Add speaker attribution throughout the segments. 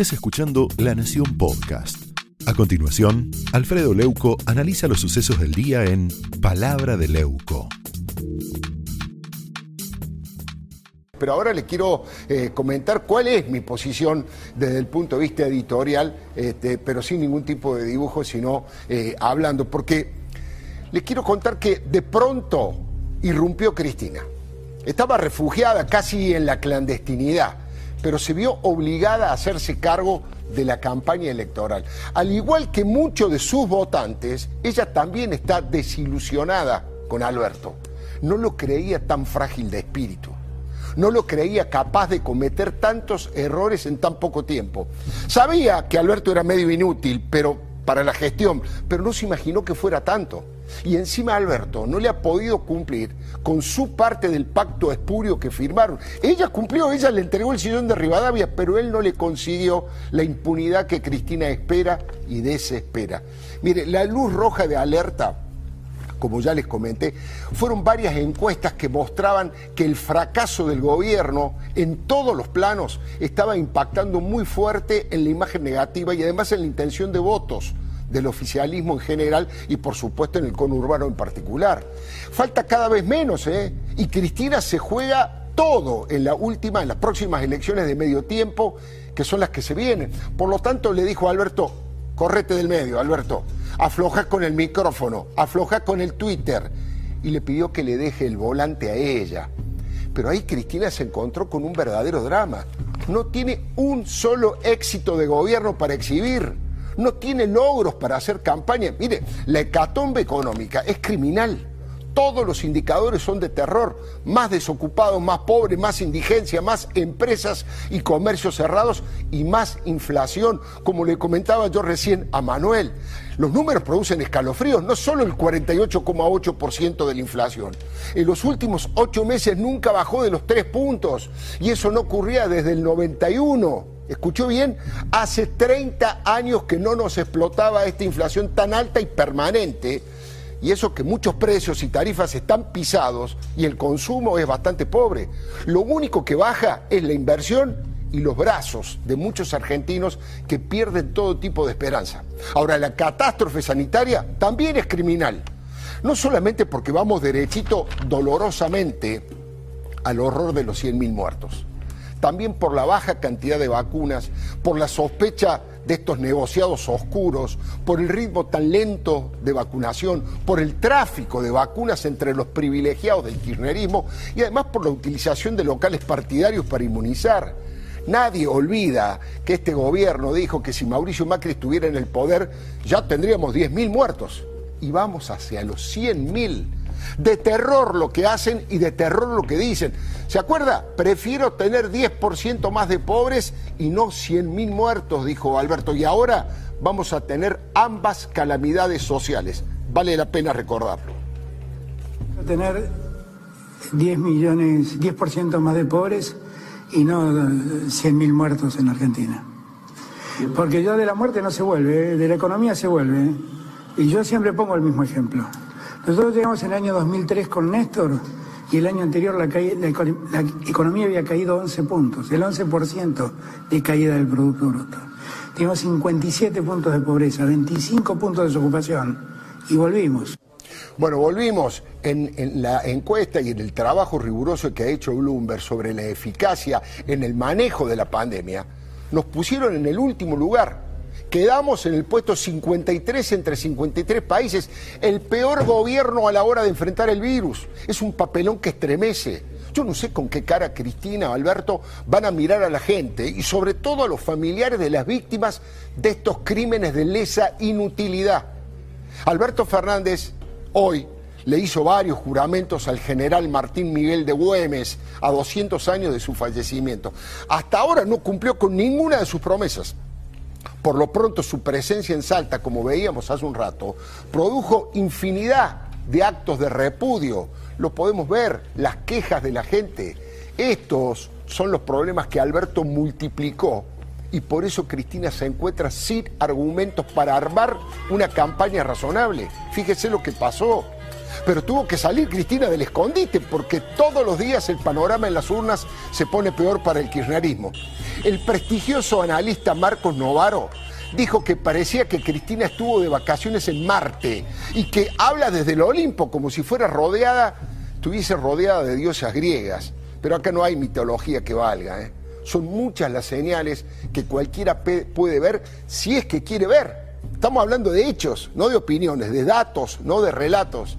Speaker 1: estés escuchando La Nación Podcast. A continuación, Alfredo Leuco analiza los sucesos del día en Palabra de Leuco.
Speaker 2: Pero ahora le quiero eh, comentar cuál es mi posición desde el punto de vista editorial, este, pero sin ningún tipo de dibujo, sino eh, hablando, porque les quiero contar que de pronto irrumpió Cristina. Estaba refugiada casi en la clandestinidad, pero se vio obligada a hacerse cargo de la campaña electoral. Al igual que muchos de sus votantes, ella también está desilusionada con Alberto. No lo creía tan frágil de espíritu no lo creía capaz de cometer tantos errores en tan poco tiempo. Sabía que Alberto era medio inútil, pero para la gestión, pero no se imaginó que fuera tanto. Y encima Alberto no le ha podido cumplir con su parte del pacto espurio que firmaron. Ella cumplió, ella le entregó el sillón de Rivadavia, pero él no le consiguió la impunidad que Cristina espera y desespera. Mire, la luz roja de alerta como ya les comenté, fueron varias encuestas que mostraban que el fracaso del gobierno en todos los planos estaba impactando muy fuerte en la imagen negativa y además en la intención de votos del oficialismo en general y por supuesto en el conurbano en particular. Falta cada vez menos, ¿eh? Y Cristina se juega todo en la última, en las próximas elecciones de medio tiempo, que son las que se vienen. Por lo tanto, le dijo a Alberto, correte del medio, Alberto, afloja con el micrófono, afloja con el Twitter. Y le pidió que le deje el volante a ella. Pero ahí Cristina se encontró con un verdadero drama. No tiene un solo éxito de gobierno para exhibir no tiene logros para hacer campaña. Mire, la hecatombe económica es criminal. Todos los indicadores son de terror. Más desocupados, más pobres, más indigencia, más empresas y comercios cerrados y más inflación, como le comentaba yo recién a Manuel. Los números producen escalofríos, no solo el 48,8% de la inflación. En los últimos ocho meses nunca bajó de los tres puntos y eso no ocurría desde el 91 escuchó bien, hace 30 años que no nos explotaba esta inflación tan alta y permanente, y eso que muchos precios y tarifas están pisados y el consumo es bastante pobre. Lo único que baja es la inversión y los brazos de muchos argentinos que pierden todo tipo de esperanza. Ahora, la catástrofe sanitaria también es criminal, no solamente porque vamos derechito dolorosamente al horror de los 100.000 muertos también por la baja cantidad de vacunas, por la sospecha de estos negociados oscuros, por el ritmo tan lento de vacunación, por el tráfico de vacunas entre los privilegiados del kirchnerismo y además por la utilización de locales partidarios para inmunizar. Nadie olvida que este gobierno dijo que si Mauricio Macri estuviera en el poder ya tendríamos 10.000 muertos y vamos hacia los 100.000 de terror lo que hacen y de terror lo que dicen. ¿Se acuerda? Prefiero tener 10% más de pobres y no 100.000 muertos, dijo Alberto. Y ahora vamos a tener ambas calamidades sociales. Vale la pena recordarlo.
Speaker 3: Tener 10 millones, 10% más de pobres y no 100.000 muertos en Argentina. Porque ya de la muerte no se vuelve, ¿eh? de la economía se vuelve. ¿eh? Y yo siempre pongo el mismo ejemplo. Nosotros llegamos en el año 2003 con Néstor y el año anterior la, economía había caído 11 puntos, el 11% de caída del Producto Bruto. Teníamos 57 puntos de pobreza, 25 puntos de desocupación y volvimos.
Speaker 2: Bueno, volvimos en, en, la encuesta y en el trabajo riguroso que ha hecho Bloomberg sobre la eficacia en el manejo de la pandemia. Nos pusieron en el último lugar Quedamos en el puesto 53 entre 53 países, el peor gobierno a la hora de enfrentar el virus. Es un papelón que estremece. Yo no sé con qué cara Cristina o Alberto van a mirar a la gente y sobre todo a los familiares de las víctimas de estos crímenes de lesa inutilidad. Alberto Fernández hoy le hizo varios juramentos al general Martín Miguel de Güemes a 200 años de su fallecimiento. Hasta ahora no cumplió con ninguna de sus promesas. Por lo pronto su presencia en Salta, como veíamos hace un rato, produjo infinidad de actos de repudio. Lo podemos ver, las quejas de la gente. Estos son los problemas que Alberto multiplicó y por eso Cristina se encuentra sin argumentos para armar una campaña razonable. Fíjese lo que pasó. Pero tuvo que salir Cristina del escondite porque todos los días el panorama en las urnas se pone peor para el kirchnerismo. El prestigioso analista Marcos Novaro dijo que parecía que Cristina estuvo de vacaciones en Marte y que habla desde el Olimpo como si fuera rodeada, estuviese rodeada de diosas griegas. Pero acá no hay mitología que valga. ¿eh? Son muchas las señales que cualquiera puede ver si es que quiere ver. Estamos hablando de hechos, no de opiniones, de datos, no de relatos.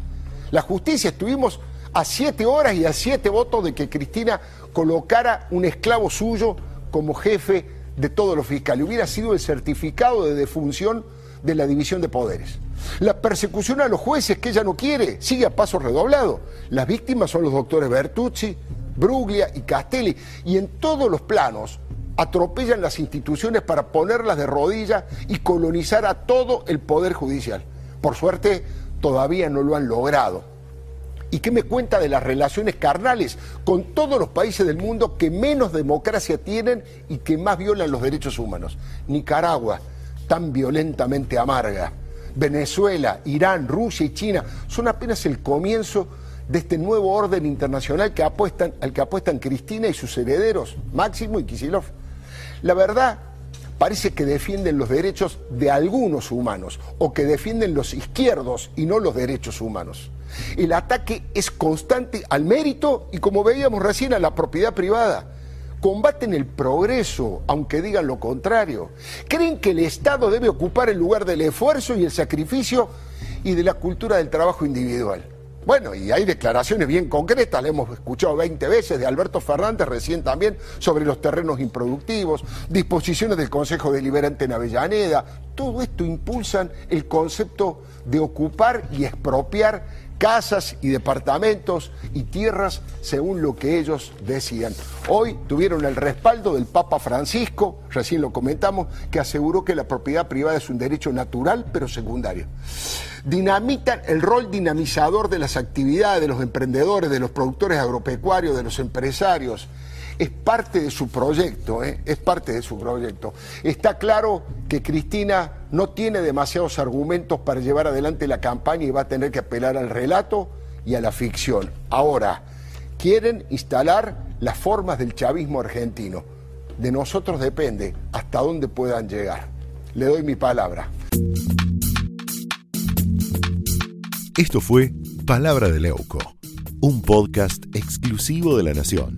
Speaker 2: La justicia estuvimos a siete horas y a siete votos de que Cristina colocara un esclavo suyo como jefe de todos los fiscales. Hubiera sido el certificado de defunción de la división de poderes. La persecución a los jueces que ella no quiere sigue a paso redoblado. Las víctimas son los doctores Bertucci, Bruglia y Castelli. Y en todos los planos atropellan las instituciones para ponerlas de rodillas y colonizar a todo el poder judicial. Por suerte, todavía no lo han logrado. ¿Y qué me cuenta de las relaciones carnales con todos los países del mundo que menos democracia tienen y que más violan los derechos humanos? Nicaragua, tan violentamente amarga. Venezuela, Irán, Rusia y China son apenas el comienzo de este nuevo orden internacional al que apuestan Cristina y sus herederos, Máximo y Kisilov. La verdad parece que defienden los derechos de algunos humanos o que defienden los izquierdos y no los derechos humanos. El ataque es constante al mérito y como veíamos recién a la propiedad privada. Combaten el progreso, aunque digan lo contrario. Creen que el Estado debe ocupar el lugar del esfuerzo y el sacrificio y de la cultura del trabajo individual. Bueno, y hay declaraciones bien concretas, le hemos escuchado 20 veces de Alberto Fernández recién también sobre los terrenos improductivos, disposiciones del Consejo Deliberante en Avellaneda. Todo esto impulsan el concepto de ocupar y expropiar casas y departamentos y tierras según lo que ellos decían. Hoy tuvieron el respaldo del Papa Francisco, recién lo comentamos, que aseguró que la propiedad privada es un derecho natural pero secundario. Dinamitan el rol dinamizador de las actividades de los emprendedores, de los productores agropecuarios, de los empresarios es parte de su proyecto, ¿eh? es parte de su proyecto. Está claro que Cristina no tiene demasiados argumentos para llevar adelante la campaña y va a tener que apelar al relato y a la ficción. Ahora, quieren instalar las formas del chavismo argentino. De nosotros depende hasta dónde puedan llegar. Le doy mi palabra.
Speaker 1: Esto fue Palabra de Leuco, un podcast exclusivo de la Nación.